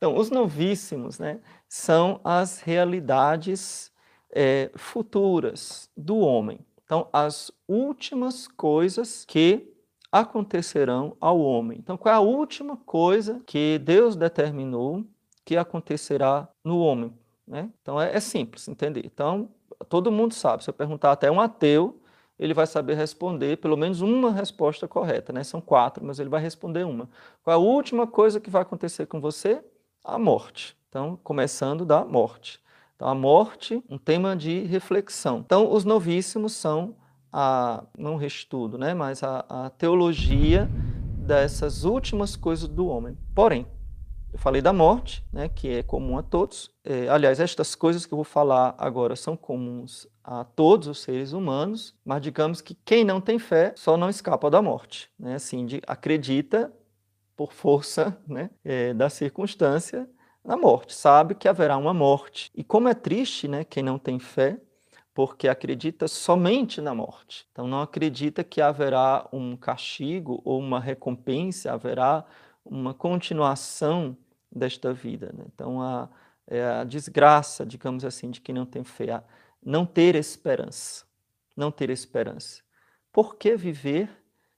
Então, os novíssimos né, são as realidades é, futuras do homem. Então, as últimas coisas que acontecerão ao homem. Então, qual é a última coisa que Deus determinou que acontecerá no homem? Né? Então, é, é simples entender. Então, todo mundo sabe. Se eu perguntar até um ateu, ele vai saber responder pelo menos uma resposta correta. Né? São quatro, mas ele vai responder uma. Qual é a última coisa que vai acontecer com você? A morte. Então, começando da morte. Então, a morte, um tema de reflexão. Então, os novíssimos são a, não restudo, né, mas a, a teologia dessas últimas coisas do homem. Porém, eu falei da morte, né, que é comum a todos. É, aliás, estas coisas que eu vou falar agora são comuns a todos os seres humanos, mas digamos que quem não tem fé só não escapa da morte. Né? Assim, de, acredita por força né, é, da circunstância na morte, sabe que haverá uma morte. E como é triste né, quem não tem fé, porque acredita somente na morte. Então não acredita que haverá um castigo ou uma recompensa, haverá uma continuação desta vida. Né? Então a, é a desgraça, digamos assim, de quem não tem fé, não ter esperança. Não ter esperança. Por que viver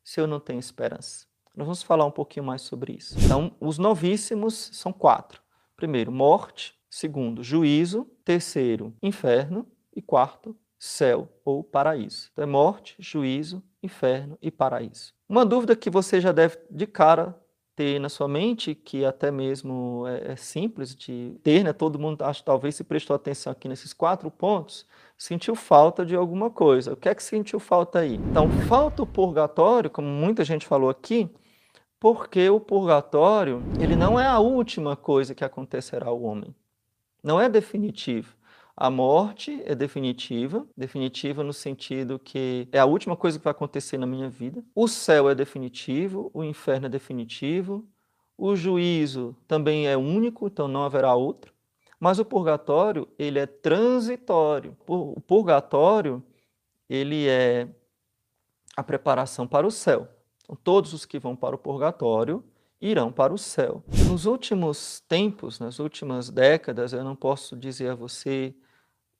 se eu não tenho esperança? Nós vamos falar um pouquinho mais sobre isso. Então, os novíssimos são quatro. Primeiro, morte. Segundo, juízo. Terceiro, inferno. E quarto, céu ou paraíso. Então é morte, juízo, inferno e paraíso. Uma dúvida que você já deve de cara ter na sua mente, que até mesmo é, é simples de ter, né? todo mundo acho talvez se prestou atenção aqui nesses quatro pontos, sentiu falta de alguma coisa. O que é que sentiu falta aí? Então, falta o purgatório, como muita gente falou aqui, porque o purgatório ele não é a última coisa que acontecerá ao homem. Não é definitivo. A morte é definitiva, definitiva no sentido que é a última coisa que vai acontecer na minha vida. O céu é definitivo, o inferno é definitivo, o juízo também é único, então não haverá outro. Mas o purgatório, ele é transitório. O purgatório, ele é a preparação para o céu. Então, todos os que vão para o purgatório irão para o céu. Nos últimos tempos, nas últimas décadas, eu não posso dizer a você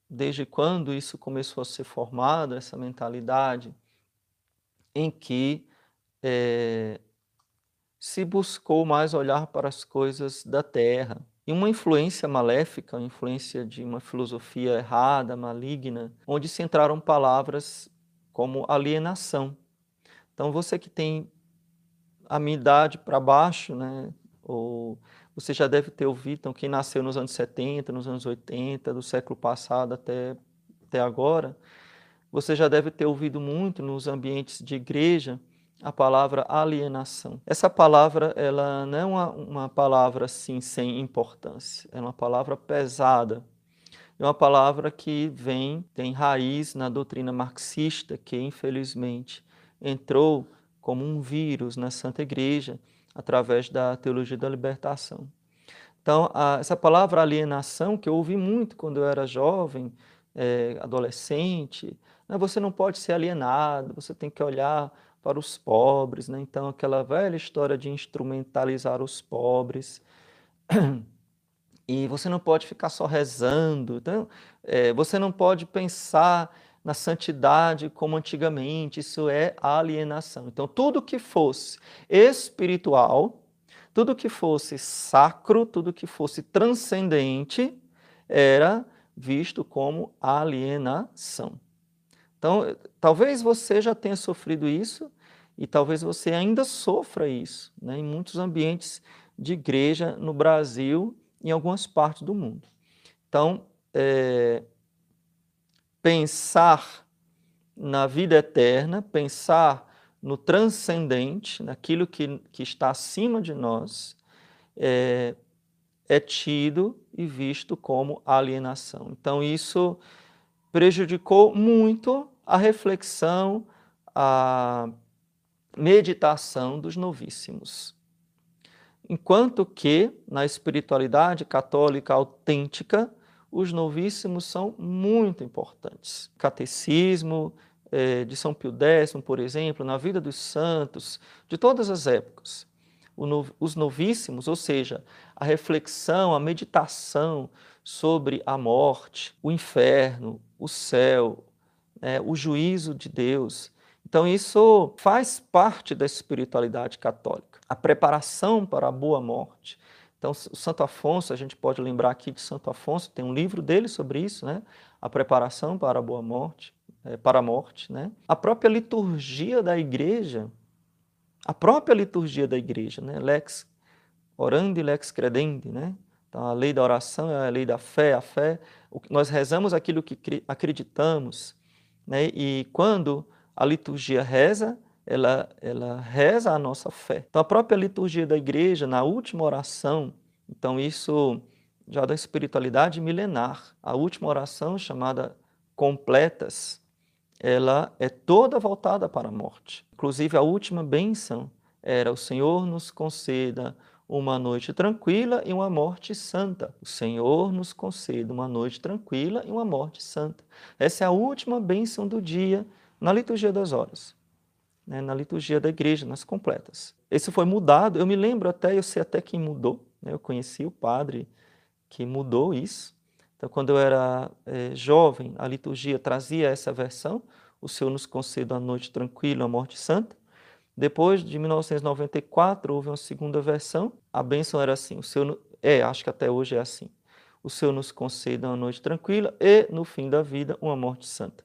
desde quando isso começou a ser formado, essa mentalidade, em que é, se buscou mais olhar para as coisas da terra. E uma influência maléfica, uma influência de uma filosofia errada, maligna, onde se entraram palavras como alienação. Então, você que tem a minha idade para baixo, né, ou você já deve ter ouvido, então, quem nasceu nos anos 70, nos anos 80, do século passado até, até agora, você já deve ter ouvido muito nos ambientes de igreja a palavra alienação. Essa palavra ela não é uma, palavra assim sem importância, é uma palavra pesada. É uma palavra que vem, tem raiz na doutrina marxista, que infelizmente entrou como um vírus na Santa Igreja através da teologia da libertação. Então, a, essa palavra alienação, que eu ouvi muito quando eu era jovem, é, adolescente, né, você não pode ser alienado, você tem que olhar para os pobres. Né? Então, aquela velha história de instrumentalizar os pobres. E você não pode ficar só rezando, então, é, você não pode pensar na santidade como antigamente, isso é alienação. Então, tudo que fosse espiritual, tudo que fosse sacro, tudo que fosse transcendente, era visto como alienação. Então, talvez você já tenha sofrido isso e talvez você ainda sofra isso né, em muitos ambientes de igreja no Brasil e em algumas partes do mundo. Então, é, pensar na vida eterna, pensar no transcendente, naquilo que, que está acima de nós, é, é tido e visto como alienação. Então, isso prejudicou muito a reflexão, a meditação dos novíssimos. Enquanto que, na espiritualidade católica autêntica, os novíssimos são muito importantes. Catecismo eh, de São Pio X, por exemplo, na vida dos santos, de todas as épocas. os novíssimos, ou seja, a reflexão, a meditação sobre a morte, o inferno, o céu, né, o juízo de Deus. Então, isso faz parte da espiritualidade católica, a preparação para a boa morte. Então, o Santo Afonso, a gente pode lembrar aqui de Santo Afonso, tem um livro dele sobre isso, né? a preparação para a boa morte, é, para a morte. Né? A própria liturgia da igreja, a própria liturgia da igreja, né? lex orandi, lex credendi, né? Então, a lei da oração é a lei da fé, a fé, nós rezamos aquilo que acreditamos, né? e quando a liturgia reza, ela, ela reza a nossa fé. Então, a própria liturgia da igreja, na última oração, então isso já da espiritualidade milenar, a última oração chamada completas, ela é toda voltada para a morte. Inclusive, a última bênção era o Senhor nos conceda uma noite tranquila e uma morte santa. O Senhor nos conceda uma noite tranquila e uma morte santa. Essa é a última bênção do dia na liturgia das horas, né? na liturgia da igreja, nas completas. Esse foi mudado, eu me lembro até, eu sei até quem mudou, né? eu conheci o padre que mudou isso. Então, quando eu era é, jovem, a liturgia trazia essa versão, o Senhor nos conceda uma noite tranquila, uma morte santa. Depois de 1994, houve uma segunda versão. A bênção era assim: o Senhor, é, acho que até hoje é assim. O Senhor nos conceda uma noite tranquila e, no fim da vida, uma morte santa.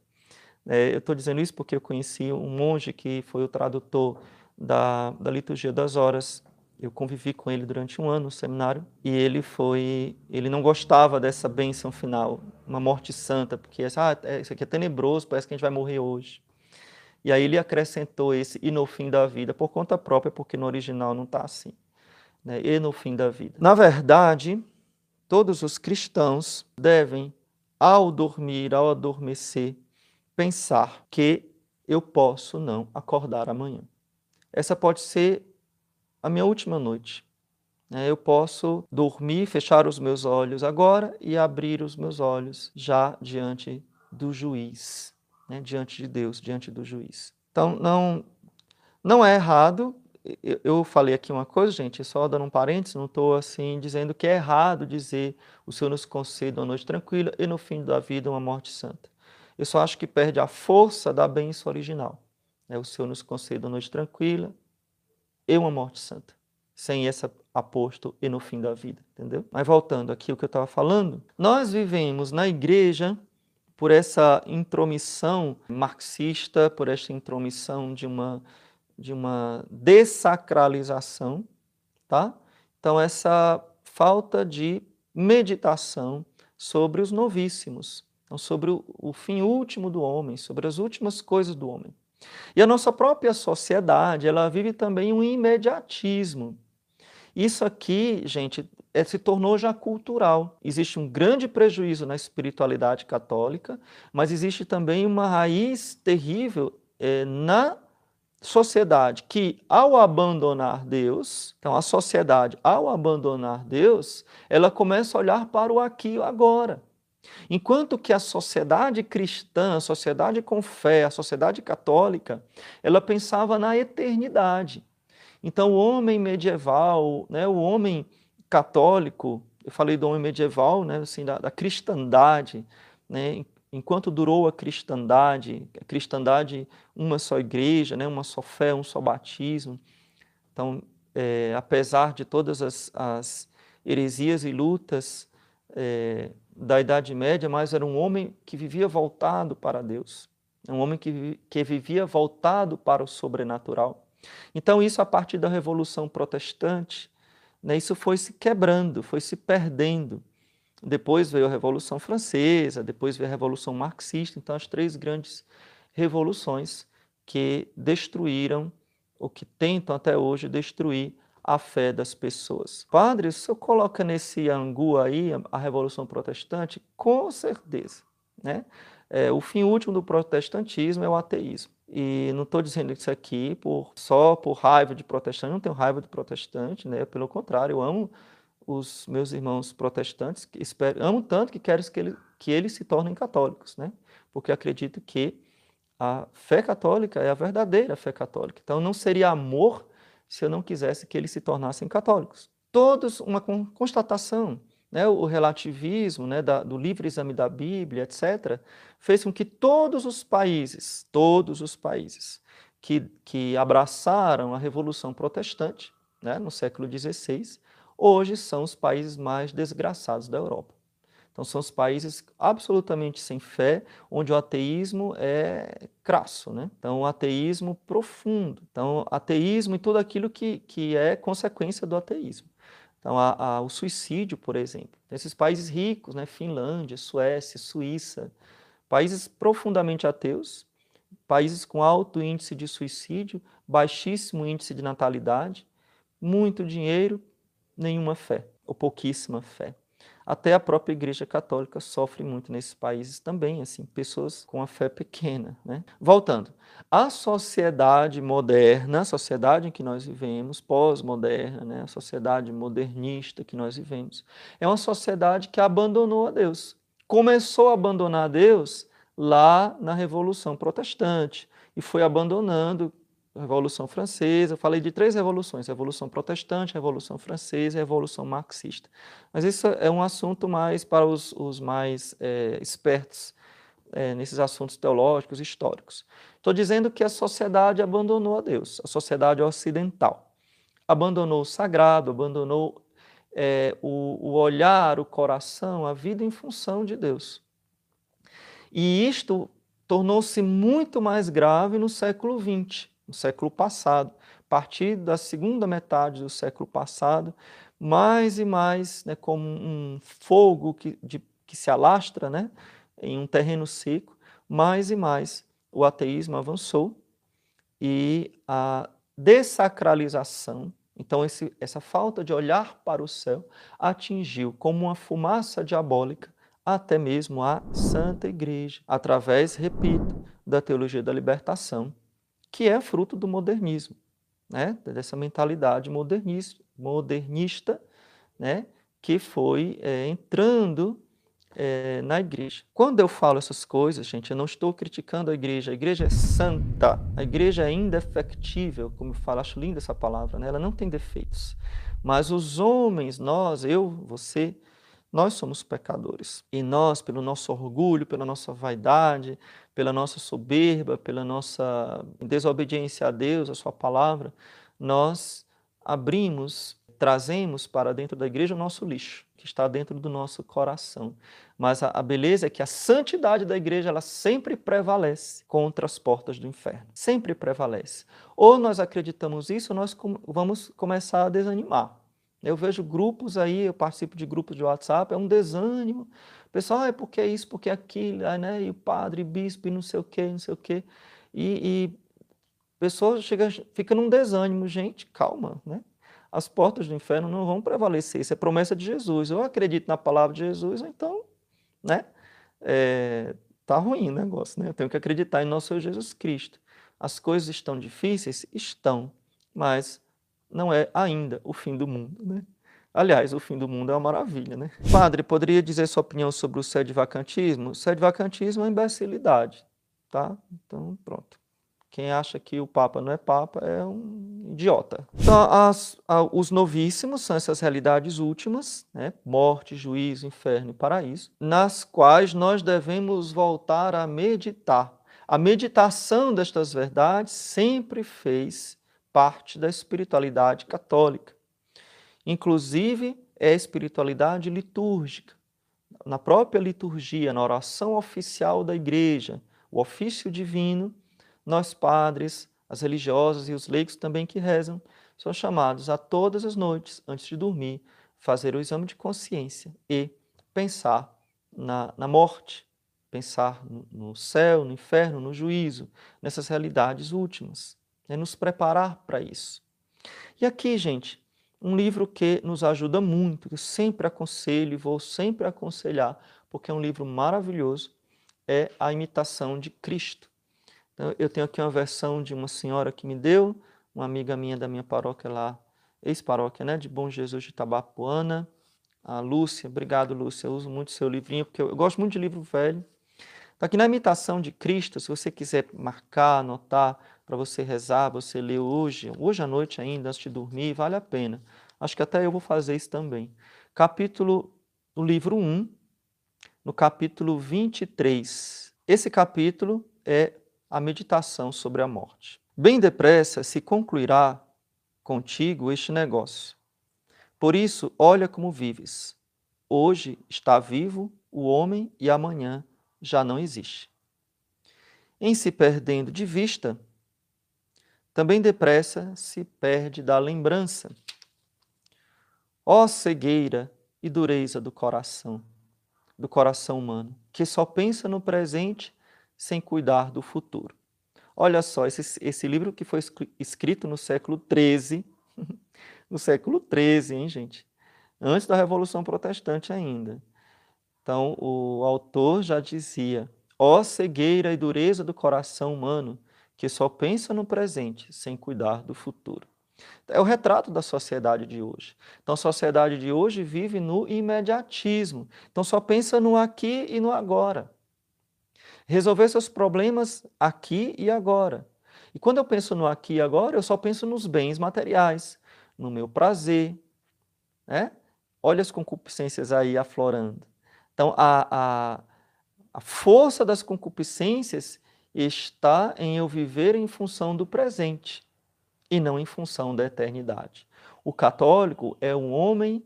É, eu estou dizendo isso porque eu conheci um monge que foi o tradutor da, da liturgia das horas. Eu convivi com ele durante um ano no seminário e ele foi, ele não gostava dessa bênção final, uma morte santa, porque ah, é, isso aqui é tenebroso, parece que a gente vai morrer hoje. E aí ele acrescentou esse e no fim da vida, por conta própria, porque no original não está assim. Né? E no fim da vida. Na verdade, todos os cristãos devem, ao dormir, ao adormecer, pensar que eu posso não acordar amanhã. Essa pode ser a minha última noite. Né? Eu posso dormir, fechar os meus olhos agora e abrir os meus olhos já diante do juiz né, diante de Deus, diante do juiz. Então, não, não é errado. Eu falei aqui uma coisa, gente, só dando um parênteses, não estou assim dizendo que é errado dizer o Senhor nos conceda uma noite tranquila e no fim da vida uma morte santa. Eu só acho que perde a força da bênção original. Né? O Senhor nos conceda uma noite tranquila e uma morte santa. Sem essa aposto e no fim da vida, entendeu? Mas voltando aqui o que eu estava falando, nós vivemos na igreja por essa intromissão marxista, por essa intromissão de uma, de uma dessacralização, tá? Então, essa falta de meditação sobre os novíssimos, então, sobre o, fim último do homem, sobre as últimas coisas do homem. E a nossa própria sociedade, ela vive também um imediatismo. Isso aqui, gente, é, se tornou já cultural. Existe um grande prejuízo na espiritualidade católica, mas existe também uma raiz terrível é, na sociedade que, ao abandonar Deus, então a sociedade, ao abandonar Deus, ela começa a olhar para o aqui e o agora. Enquanto que a sociedade cristã, a sociedade com fé, a sociedade católica, ela pensava na eternidade. Então, o homem medieval, né, o homem católico, eu falei do homem medieval, né, assim, da, da cristandade, né, enquanto durou a cristandade, a cristandade, uma só igreja, né, uma só fé, um só batismo. Então, é, apesar de todas as, as, heresias e lutas é, da Idade Média, mas era um homem que vivia voltado para Deus, um homem que, que vivia voltado para o sobrenatural. Então, isso a partir da Revolução Protestante, né, isso foi se quebrando, foi se perdendo. Depois veio a Revolução Francesa, depois veio a Revolução Marxista, então as três grandes revoluções que destruíram, ou que tentam até hoje destruir a fé das pessoas. Padre, se eu coloca nesse angu aí a Revolução Protestante, com certeza. Né? É, o fim último do protestantismo é o ateísmo. E não estou dizendo isso aqui por, só por raiva de protestante, não tenho raiva de protestante, né? pelo contrário, eu amo os meus irmãos protestantes, espero, amo tanto que quero que, ele, que eles se tornem católicos, né? porque acredito que a fé católica é a verdadeira fé católica. Então não seria amor se eu não quisesse que eles se tornassem católicos. Todos, uma constatação, né, o relativismo né, da, do livre exame da Bíblia, etc., fez com que todos os países, todos os países que, que abraçaram a Revolução Protestante né, no século XVI, hoje são os países mais desgraçados da Europa. Então, são os países absolutamente sem fé, onde o ateísmo é crasso, né? Então, o ateísmo profundo. Então, ateísmo e tudo aquilo que, que é consequência do ateísmo. Então, a, a, o suicídio, por exemplo. Esses países ricos, né? Finlândia, Suécia, Suíça, países profundamente ateus, países com alto índice de suicídio, baixíssimo índice de natalidade, muito dinheiro, nenhuma fé, ou pouquíssima fé. Até a própria Igreja Católica sofre muito nesses países também, assim, pessoas com a fé pequena. Né? Voltando, a sociedade moderna, a sociedade em que nós vivemos, pós-moderna, né? a sociedade modernista que nós vivemos, é uma sociedade que abandonou a Deus. Começou a abandonar Deus lá na Revolução Protestante e foi abandonando Revolução Francesa, eu falei de três revoluções, Revolução Protestante, Revolução Francesa e Revolução Marxista. Mas isso é um assunto mais para os, os mais é, espertos é, nesses assuntos teológicos, históricos. Estou dizendo que a sociedade abandonou a Deus, a sociedade ocidental. Abandonou o sagrado, abandonou é, o, o olhar, o coração, a vida em função de Deus. E isto tornou-se muito mais grave no século XX no século passado. A partir da segunda metade do século passado, mais e mais, né, como um fogo que, de, que se alastra né, em um terreno seco, mais e mais o ateísmo avançou e a dessacralização, então esse, essa falta de olhar para o céu, atingiu como uma fumaça diabólica até mesmo a Santa Igreja, através, repito, da teologia da libertação que é fruto do modernismo, né? dessa mentalidade modernista, modernista né? que foi é, entrando é, na igreja. Quando eu falo essas coisas, gente, eu não estou criticando a igreja. A igreja é santa, a igreja é indefectível, como eu falo, acho linda essa palavra, né? ela não tem defeitos. Mas os homens, nós, eu, você, nós somos pecadores. E nós, pelo nosso orgulho, pela nossa vaidade, pela nossa soberba, pela nossa desobediência a Deus, a Sua palavra, nós abrimos, trazemos para dentro da igreja o nosso lixo, que está dentro do nosso coração. Mas a, a beleza é que a santidade da igreja, ela sempre prevalece contra as portas do inferno. Sempre prevalece. Ou nós acreditamos isso, ou nós com, vamos começar a desanimar. Eu vejo grupos aí, eu participo de grupos de WhatsApp, é um desânimo. O pessoal, ah, é porque isso, porque aquilo, né? e o padre, bispo, e não sei o quê, não sei o quê. E, e pessoa chega, fica num desânimo. Gente, calma, né? As portas do inferno não vão prevalecer, isso é promessa de Jesus. Eu acredito na palavra de Jesus, então, né? É, tá ruim o negócio, né? Eu tenho que acreditar em nosso Senhor Jesus Cristo. As coisas estão difíceis? Estão, mas não é ainda o fim do mundo. Né? Aliás, o fim do mundo é uma maravilha. Né? Padre, poderia dizer sua opinião sobre o sede-vacantismo? O sede-vacantismo é imbecilidade. Tá? Então, pronto. Quem acha que o Papa não é Papa é um idiota. Então, as, a, os novíssimos são essas realidades últimas, né? morte, juízo, inferno e paraíso, nas quais nós devemos voltar a meditar. A meditação destas verdades sempre fez parte da espiritualidade católica. Inclusive, é a espiritualidade litúrgica. Na própria liturgia, na oração oficial da igreja, o ofício divino, nós padres, as religiosas e os leigos também que rezam, são chamados a todas as noites, antes de dormir, fazer o exame de consciência e pensar na, na morte, pensar no, no céu, no inferno, no juízo, nessas realidades últimas né, nos preparar para isso. E aqui, gente, um livro que nos ajuda muito, que eu sempre aconselho e vou sempre aconselhar, porque é um livro maravilhoso, é A Imitação de Cristo. Então, eu tenho aqui uma versão de uma senhora que me deu, uma amiga minha da minha paróquia lá, ex-paróquia, né, de Bom Jesus de Tabapuana, a Lúcia, obrigado Lúcia, eu uso muito seu livrinho, porque eu, eu gosto muito de livro velho, Então, aqui na imitação de Cristo, se você quiser marcar, anotar, para você rezar, você ler hoje, hoje à noite ainda, antes de dormir, vale a pena. Acho que até eu vou fazer isso também. Capítulo, no livro 1, no capítulo 23. Esse capítulo é a meditação sobre a morte. Bem depressa se concluirá contigo este negócio. Por isso, olha como vives. Hoje está vivo o homem e amanhã já não existe. Em se perdendo de vista, também depressa se perde da lembrança. Ó cegueira e dureza do coração, do coração humano, que só pensa no presente sem cuidar do futuro. Olha só, esse, esse livro que foi escrito no século XIII, no século XIII, hein, gente? Antes da Revolução Protestante ainda. Então, o autor já dizia: ó cegueira e dureza do coração humano, que só pensa no presente sem cuidar do futuro. É o retrato da sociedade de hoje. Então, a sociedade de hoje vive no imediatismo. Então, só pensa no aqui e no agora. Resolver seus problemas aqui e agora. E quando eu penso no aqui e agora, eu só penso nos bens materiais, no meu prazer. Né? Olha as concupiscências aí aflorando. Então, a, a, a força das concupiscências está em eu viver em função do presente e não em função da eternidade. O católico é um homem,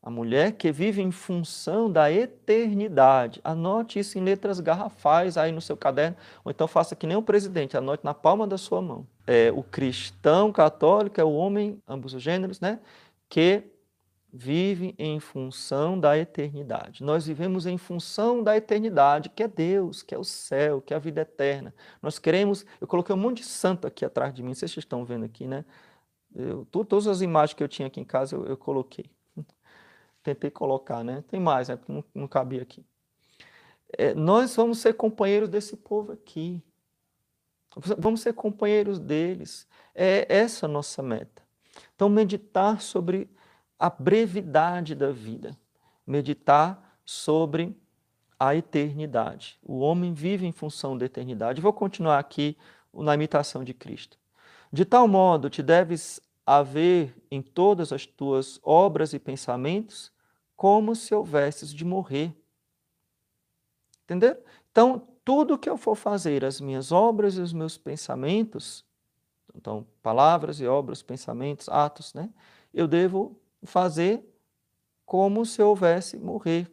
a mulher que vive em função da eternidade. Anote isso em letras garrafais aí no seu caderno, ou então faça que nem o presidente, anote na palma da sua mão. É, o cristão católico é o homem, ambos os gêneros, né, que vive em função da eternidade. Nós vivemos em função da eternidade, que é Deus, que é o céu, que é a vida eterna. Nós queremos. Eu coloquei um monte de santo aqui atrás de mim, vocês estão vendo aqui, né? Eu, todas as imagens que eu tinha aqui em casa eu, eu coloquei. Tentei colocar, né? Tem mais, né? Não, não cabia aqui. É, nós vamos ser companheiros desse povo aqui. Vamos ser companheiros deles. É essa a nossa meta. Então, meditar sobre a brevidade da vida, meditar sobre a eternidade. O homem vive em função da eternidade. Vou continuar aqui na imitação de Cristo. De tal modo te deves haver em todas as tuas obras e pensamentos como se houvesses de morrer. Entender? Então, tudo que eu for fazer, as minhas obras e os meus pensamentos, então, palavras e obras, pensamentos, atos, né? Eu devo fazer como se houvesse morrer.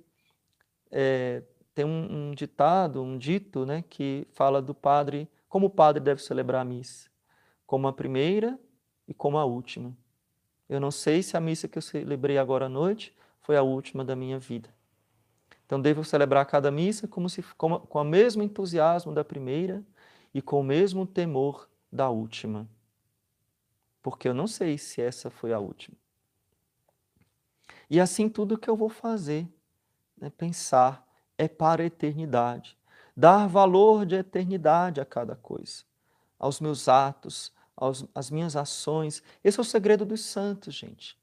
É, tem um, um, ditado, um dito, né, que fala do padre, como o padre deve celebrar a missa, como a primeira e como a última. Eu não sei se a missa que eu celebrei agora à noite foi a última da minha vida. Então devo celebrar cada missa como se como, com o mesmo entusiasmo da primeira e com o mesmo temor da última. Porque eu não sei se essa foi a última. E assim tudo que eu vou fazer, né, pensar, é para a eternidade. Dar valor de eternidade a cada coisa, aos meus atos, aos, às minhas ações. Esse é o segredo dos santos, gente.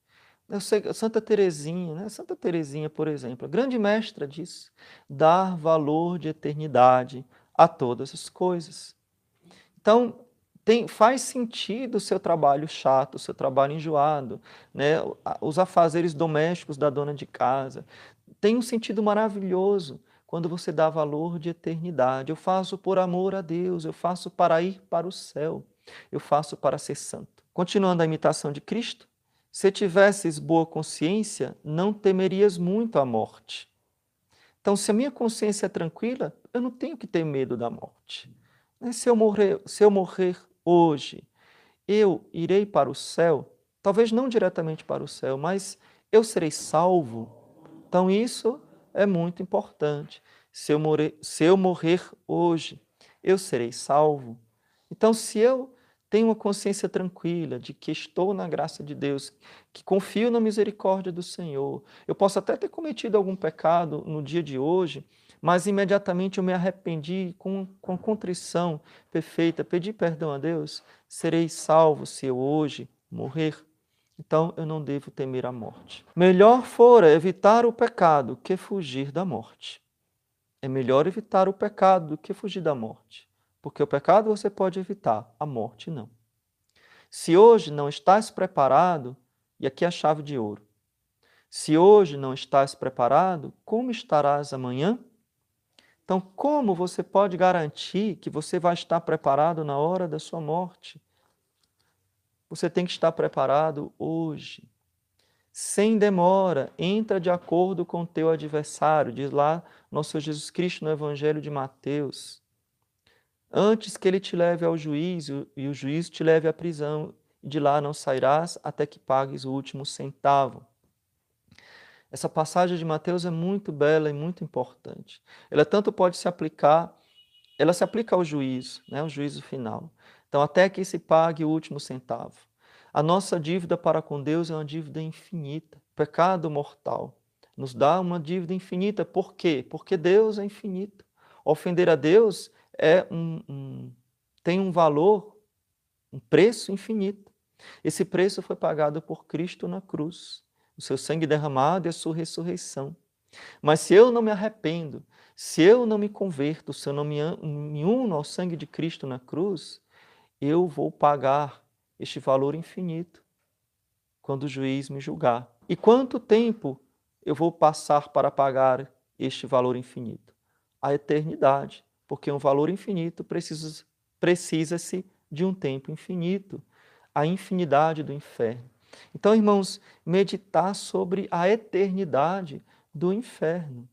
Santa Teresinha, né? Santa Teresinha, por exemplo, a grande mestra disso, dar valor de eternidade a todas as coisas. Então, tem, faz sentido o seu trabalho chato, o seu trabalho enjoado, né? os afazeres domésticos da dona de casa. Tem um sentido maravilhoso quando você dá valor de eternidade. Eu faço por amor a Deus, eu faço para ir para o céu, eu faço para ser santo. Continuando a imitação de Cristo, se tivesses boa consciência, não temerias muito a morte. Então, se a minha consciência é tranquila, eu não tenho que ter medo da morte. Se eu morrer, se eu morrer hoje, eu irei para o céu, talvez não diretamente para o céu, mas eu serei salvo. Então, isso é muito importante. Se eu morrer, se eu morrer hoje, eu serei salvo. Então, se eu tenho uma consciência tranquila de que estou na graça de Deus, que confio na misericórdia do Senhor, eu posso até ter cometido algum pecado no dia de hoje, mas imediatamente eu me arrependi com, com contrição perfeita, pedi perdão a Deus, serei salvo se eu hoje morrer. Então eu não devo temer a morte. Melhor fora evitar o pecado que fugir da morte. É melhor evitar o pecado do que fugir da morte, porque o pecado você pode evitar, a morte não. Se hoje não estás preparado, e aqui é a chave de ouro. Se hoje não estás preparado, como estarás amanhã? Então, como você pode garantir que você vai estar preparado na hora da sua morte? Você tem que estar preparado hoje. Sem demora, entra de acordo com o teu adversário, diz lá nosso Jesus Cristo no Evangelho de Mateus. Antes que ele te leve ao juízo e o juiz te leve à prisão, de lá não sairás até que pagues o último centavo. Essa passagem de Mateus é muito bela e muito importante. Ela tanto pode se aplicar, ela se aplica ao juízo, né, ao juízo final. Então, até que se pague o último centavo. A nossa dívida para com Deus é uma dívida infinita. Pecado mortal nos dá uma dívida infinita. Por quê? Porque Deus é infinito. Ofender a Deus é um, um, tem um valor, um preço infinito. Esse preço foi pagado por Cristo na cruz o seu sangue derramado e a sua ressurreição. Mas se eu não me arrependo, se eu não me converto, se eu não me, me uno ao sangue de Cristo na cruz, eu vou pagar este valor infinito quando o juiz me julgar. E quanto tempo eu vou passar para pagar este valor infinito? A eternidade, porque um valor infinito precisa-se precisa de um tempo infinito, a infinidade do inferno. Então, irmãos, meditar sobre a eternidade do inferno.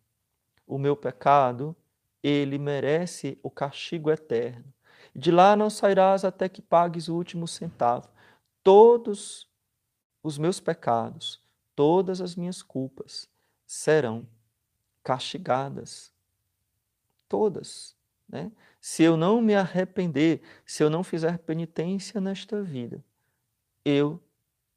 O meu pecado, ele merece o castigo eterno. De lá não sairás até que pagues o último centavo. Todos os meus pecados, todas as minhas culpas serão castigadas. Todas. Né? Se eu não me arrepender, se eu não fizer penitência nesta vida, eu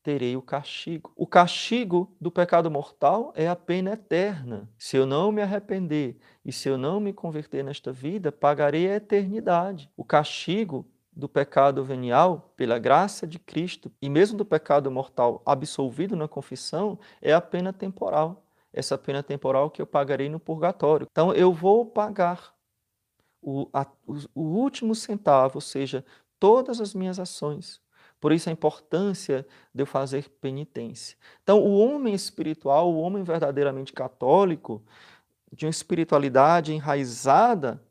terei o castigo. O castigo do pecado mortal é a pena eterna. Se eu não me arrepender e se eu não me converter nesta vida, pagarei a eternidade. O castigo do pecado venial, pela graça de Cristo, e mesmo do pecado mortal absolvido na confissão, é a pena temporal. Essa pena temporal que eu pagarei no purgatório. Então, eu vou pagar o, a, o, o último centavo, ou seja, todas as minhas ações por isso a importância de eu fazer penitência. Então, o homem espiritual, o homem verdadeiramente católico, de uma espiritualidade enraizada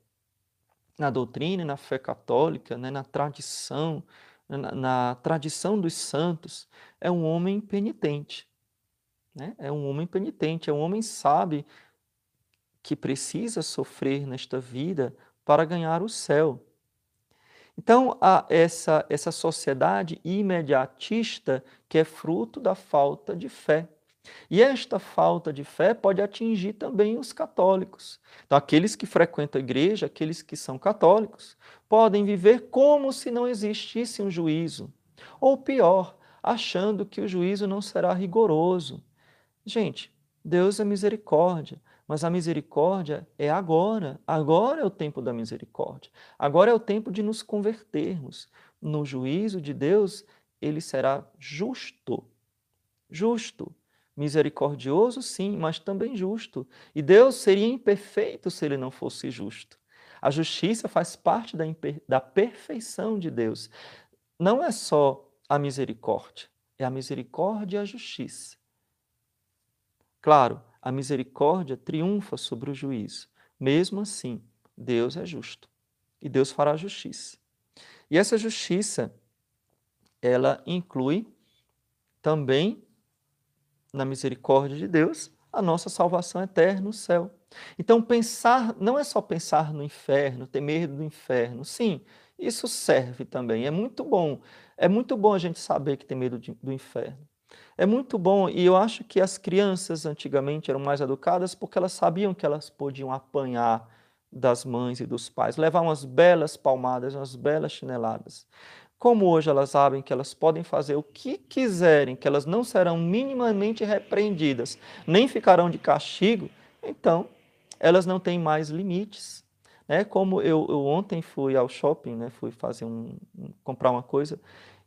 na doutrina e na fé católica, né, na tradição, na, na, tradição dos santos, é um homem penitente. Né? É um homem penitente, é um homem sabe que precisa sofrer nesta vida para ganhar o céu. Então, há essa, essa sociedade imediatista que é fruto da falta de fé. E esta falta de fé pode atingir também os católicos. Então, aqueles que frequentam a igreja, aqueles que são católicos, podem viver como se não existisse um juízo. Ou pior, achando que o juízo não será rigoroso. Gente, Deus é misericórdia. Mas a misericórdia é agora. Agora é o tempo da misericórdia. Agora é o tempo de nos convertermos. No juízo de Deus, ele será justo. Justo. Misericordioso, sim, mas também justo. E Deus seria imperfeito se ele não fosse justo. A justiça faz parte da, da perfeição de Deus. Não é só a misericórdia, é a misericórdia e a justiça. Claro, a misericórdia triunfa sobre o juízo. Mesmo assim, Deus é justo e Deus fará justiça. E essa justiça, ela inclui também, na misericórdia de Deus, a nossa salvação eterna no céu. Então, pensar, não é só pensar no inferno, ter medo do inferno. Sim, isso serve também, é muito bom. É muito bom a gente saber que tem medo de, do inferno. É muito bom e eu acho que as crianças antigamente eram mais educadas porque elas sabiam que elas podiam apanhar das mães e dos pais, levar umas belas palmadas, umas belas chineladas. Como hoje elas sabem que elas podem fazer o que quiserem, que elas não serão minimamente repreendidas, nem ficarão de castigo, então elas não têm mais limites. Né? Como eu, eu ontem fui ao shopping, né? fui fazer um, comprar uma coisa,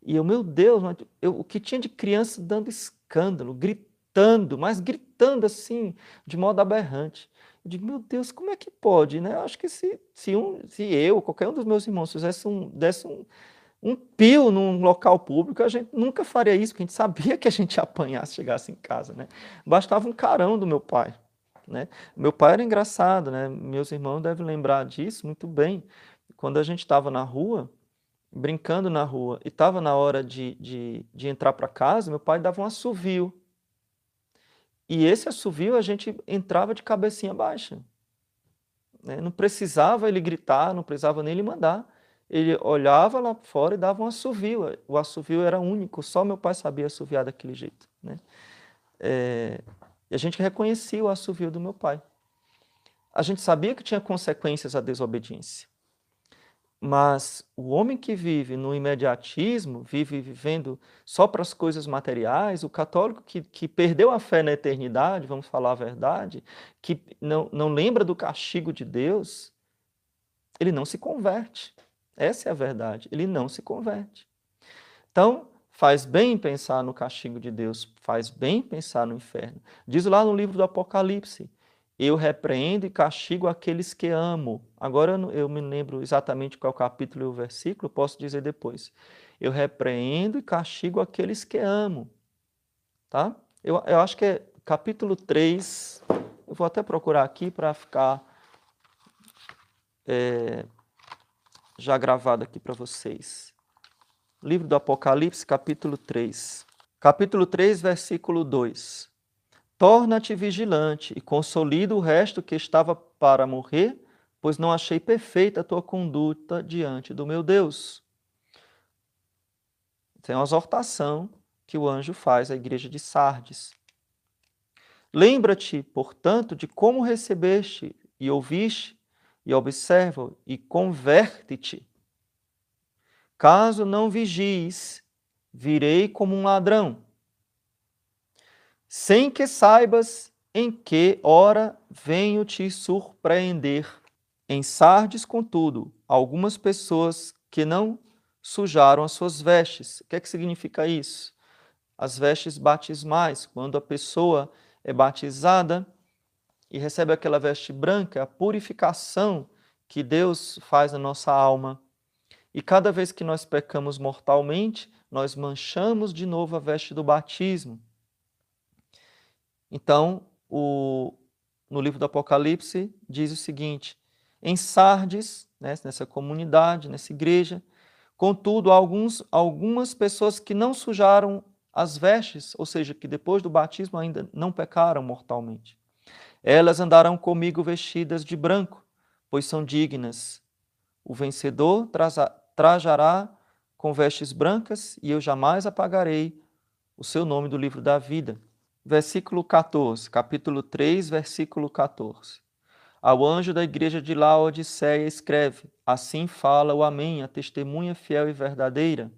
e eu, meu Deus, eu, o que tinha de criança dando escândalo, gritando, mas gritando assim, de modo aberrante. Eu digo, meu Deus, como é que pode? Né? Eu acho que se, se, um, se eu, qualquer um dos meus irmãos, fizesse um, desse um, um pio num local público, a gente nunca faria isso, porque a gente sabia que a gente ia apanhar se chegasse em casa. Né? Bastava um carão do meu pai. Né? Meu pai era engraçado, né? meus irmãos devem lembrar disso muito bem. Quando a gente estava na rua, brincando na rua, e estava na hora de, de, de entrar para casa, meu pai dava um assovio. E esse assovio a gente entrava de cabecinha baixa. Né? Não precisava ele gritar, não precisava nem ele mandar. Ele olhava lá fora e dava um assovio. O assovio era único, só meu pai sabia assoviar daquele jeito. Né? É, e a gente reconhecia o assovio do meu pai. A gente sabia que tinha consequências a desobediência. Mas o homem que vive no imediatismo, vive vivendo só para as coisas materiais, o católico que, que perdeu a fé na eternidade, vamos falar a verdade, que não, não lembra do castigo de Deus, ele não se converte. Essa é a verdade, ele não se converte. Então, faz bem pensar no castigo de Deus, faz bem pensar no inferno. Diz lá no livro do Apocalipse, eu repreendo e castigo aqueles que amo. Agora eu me lembro exatamente qual capítulo e o versículo, posso dizer depois. Eu repreendo e castigo aqueles que amo. Tá? Eu, eu acho que é capítulo 3, eu vou até procurar aqui para ficar é, já gravado aqui para vocês. Livro do Apocalipse, capítulo 3. Capítulo 3, versículo 2. Torna-te vigilante e consolida o resto que estava para morrer, pois não achei perfeita a tua conduta diante do meu Deus. Tem uma exortação que o anjo faz à igreja de Sardes. Lembra-te, portanto, de como recebeste e ouviste, e observa e converte-te. Caso não vigies, virei como um ladrão sem que saibas em que hora venho te surpreender. Em Sardes, contudo, algumas pessoas que não sujaram as suas vestes. O que é que significa isso? As vestes batismais, quando a pessoa é batizada e recebe aquela veste branca, a purificação que Deus faz na nossa alma. E cada vez que nós pecamos mortalmente, nós manchamos de novo a veste do batismo. Então, o, no livro do Apocalipse, diz o seguinte: em Sardes, né, nessa comunidade, nessa igreja, contudo, alguns, algumas pessoas que não sujaram as vestes, ou seja, que depois do batismo ainda não pecaram mortalmente. Elas andarão comigo vestidas de branco, pois são dignas. O vencedor trajará com vestes brancas, e eu jamais apagarei o seu nome do livro da vida versículo 14, capítulo 3, versículo 14. Ao anjo da igreja de Laodiceia escreve: Assim fala o Amém, a testemunha fiel e verdadeira,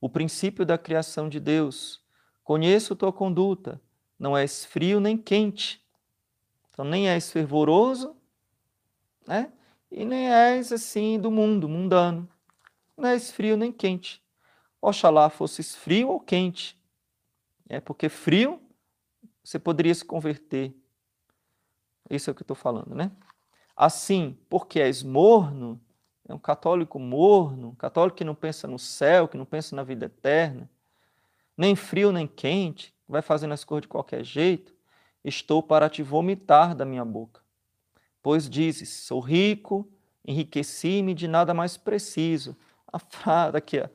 o princípio da criação de Deus. Conheço tua conduta, não és frio nem quente. Então, nem és fervoroso, né? E nem és assim do mundo, mundano. Não és frio nem quente. Oxalá fosses frio ou quente, é porque frio, você poderia se converter. Isso é o que eu estou falando, né? Assim, porque és morno, é um católico morno, um católico que não pensa no céu, que não pensa na vida eterna, nem frio nem quente, vai fazendo as coisas de qualquer jeito, estou para te vomitar da minha boca. Pois dizes, sou rico, enriqueci-me de nada mais preciso. A frase aqui, ó.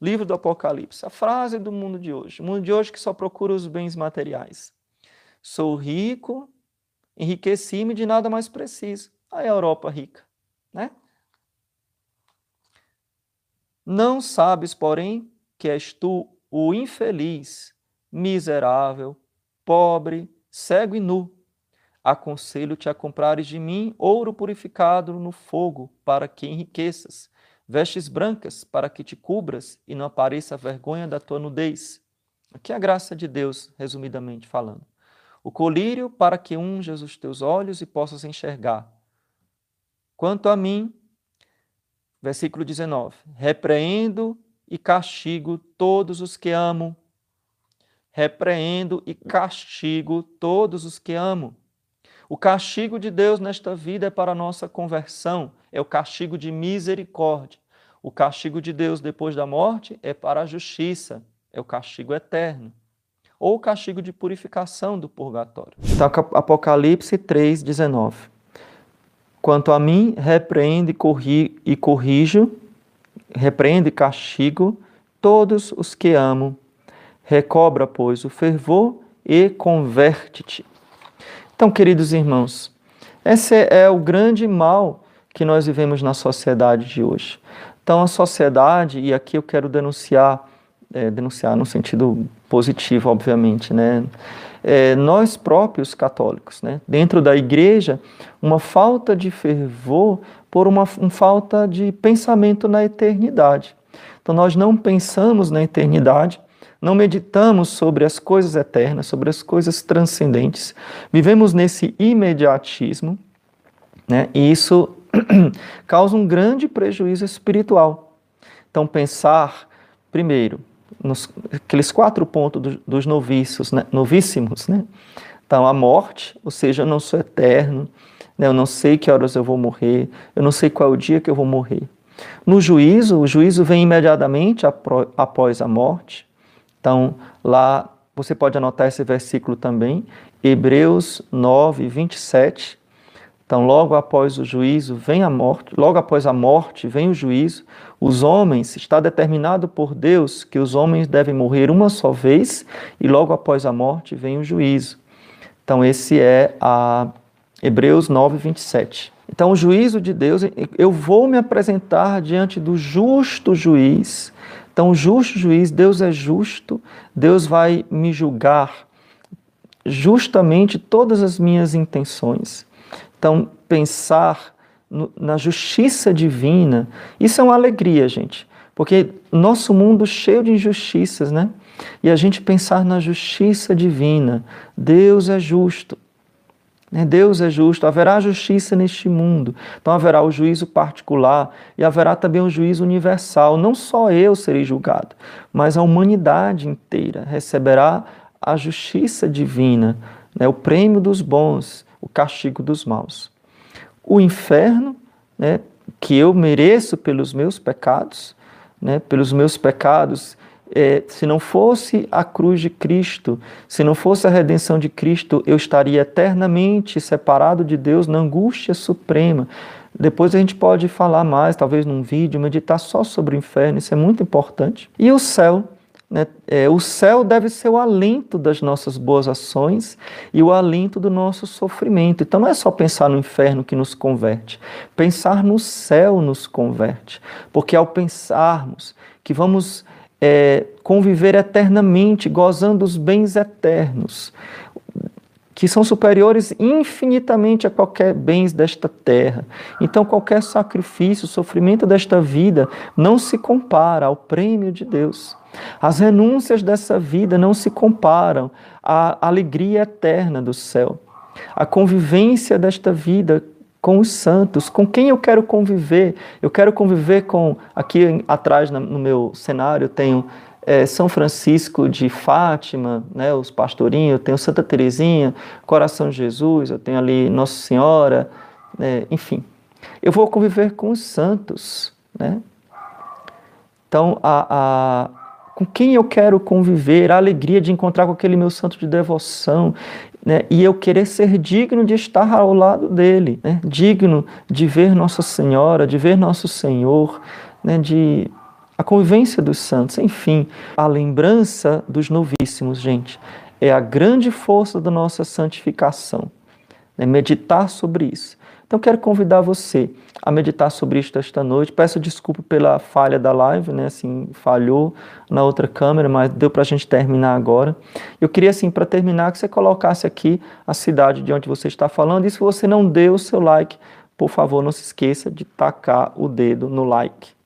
Livro do Apocalipse, a frase do mundo de hoje. O mundo de hoje que só procura os bens materiais. Sou rico, enriqueci-me de nada mais preciso. A Europa rica, né? Não sabes, porém, que és tu o infeliz, miserável, pobre, cego e nu. Aconselho-te a comprares de mim ouro purificado no fogo, para que enriqueças vestes brancas para que te cubras e não apareça a vergonha da tua nudez. Aqui é a graça de Deus, resumidamente falando. O colírio para que unjas os teus olhos e possas enxergar. Quanto a mim, versículo 19: repreendo e castigo todos os que amo. Repreendo e castigo todos os que amo. O castigo de Deus nesta vida é para a nossa conversão, é o castigo de misericórdia. O castigo de Deus depois da morte é para a justiça, é o castigo eterno. Ou o castigo de purificação do purgatório. Apocalipse 3, 19. Quanto a mim, repreende e corrijo, repreende e castigo todos os que amo. Recobra, pois, o fervor e converte-te. Então, queridos irmãos, esse é o grande mal que nós vivemos na sociedade de hoje. Então, a sociedade, e aqui eu quero denunciar, é, denunciar no sentido positivo, obviamente, né? É, nós próprios católicos, né? dentro da igreja, uma falta de fervor por uma, uma falta de pensamento na eternidade. Então, nós não pensamos na eternidade, não meditamos sobre as coisas eternas, sobre as coisas transcendentes, vivemos nesse imediatismo, né? e isso causa um grande prejuízo espiritual. Então, pensar, primeiro, nos aqueles quatro pontos do, dos novícios, né? novíssimos, né? Então, a morte, ou seja, eu não sou eterno, né? eu não sei que horas eu vou morrer, eu não sei qual é o dia que eu vou morrer. No juízo, o juízo vem imediatamente após a morte. Então, lá você pode anotar esse versículo também, Hebreus 9, 27. Então, logo após o juízo vem a morte, logo após a morte vem o juízo. Os homens, está determinado por Deus que os homens devem morrer uma só vez e logo após a morte vem o juízo. Então, esse é a Hebreus 9, 27. Então, o juízo de Deus, eu vou me apresentar diante do justo juiz então, o justo juiz, Deus é justo, Deus vai me julgar justamente todas as minhas intenções. Então, pensar no, na justiça divina, isso é uma alegria, gente, porque nosso mundo cheio de injustiças, né? E a gente pensar na justiça divina, Deus é justo? Deus é justo, haverá justiça neste mundo. Então haverá o juízo particular e haverá também o juízo universal. Não só eu serei julgado, mas a humanidade inteira receberá a justiça divina, né? o prêmio dos bons, o castigo dos maus. O inferno, né? que eu mereço pelos meus pecados, né? pelos meus pecados é, se não fosse a cruz de Cristo, se não fosse a redenção de Cristo, eu estaria eternamente separado de Deus na angústia suprema. Depois a gente pode falar mais, talvez num vídeo, meditar só sobre o inferno, isso é muito importante. E o céu, né? É, o céu deve ser o alento das nossas boas ações e o alento do nosso sofrimento. Então não é só pensar no inferno que nos converte, pensar no céu nos converte, porque ao pensarmos que vamos é, conviver eternamente, gozando os bens eternos, que são superiores infinitamente a qualquer bens desta terra. Então, qualquer sacrifício, sofrimento desta vida não se compara ao prêmio de Deus. As renúncias dessa vida não se comparam à alegria eterna do céu. A convivência desta vida com os santos, com quem eu quero conviver. Eu quero conviver com, aqui atrás no meu cenário, eu tenho é, São Francisco de Fátima, né, os pastorinhos, eu tenho Santa Teresinha, Coração de Jesus, eu tenho ali Nossa Senhora, é, enfim. Eu vou conviver com os santos, né? Então, a, a, com quem eu quero conviver, a alegria de encontrar com aquele meu santo de devoção, né? e eu querer ser digno de estar ao lado dele, né? digno de ver Nossa Senhora, de ver Nosso Senhor, né? de a convivência dos santos, enfim, a lembrança dos novíssimos, gente, é a grande força da nossa santificação. Né? Meditar sobre isso. Então, quero convidar você a meditar sobre isso esta noite. Peço desculpa pela falha da live, né? Assim, falhou na outra câmera, mas deu para a gente terminar agora. Eu queria, assim, para terminar, que você colocasse aqui a cidade de onde você está falando. E se você não deu o seu like, por favor, não se esqueça de tacar o dedo no like.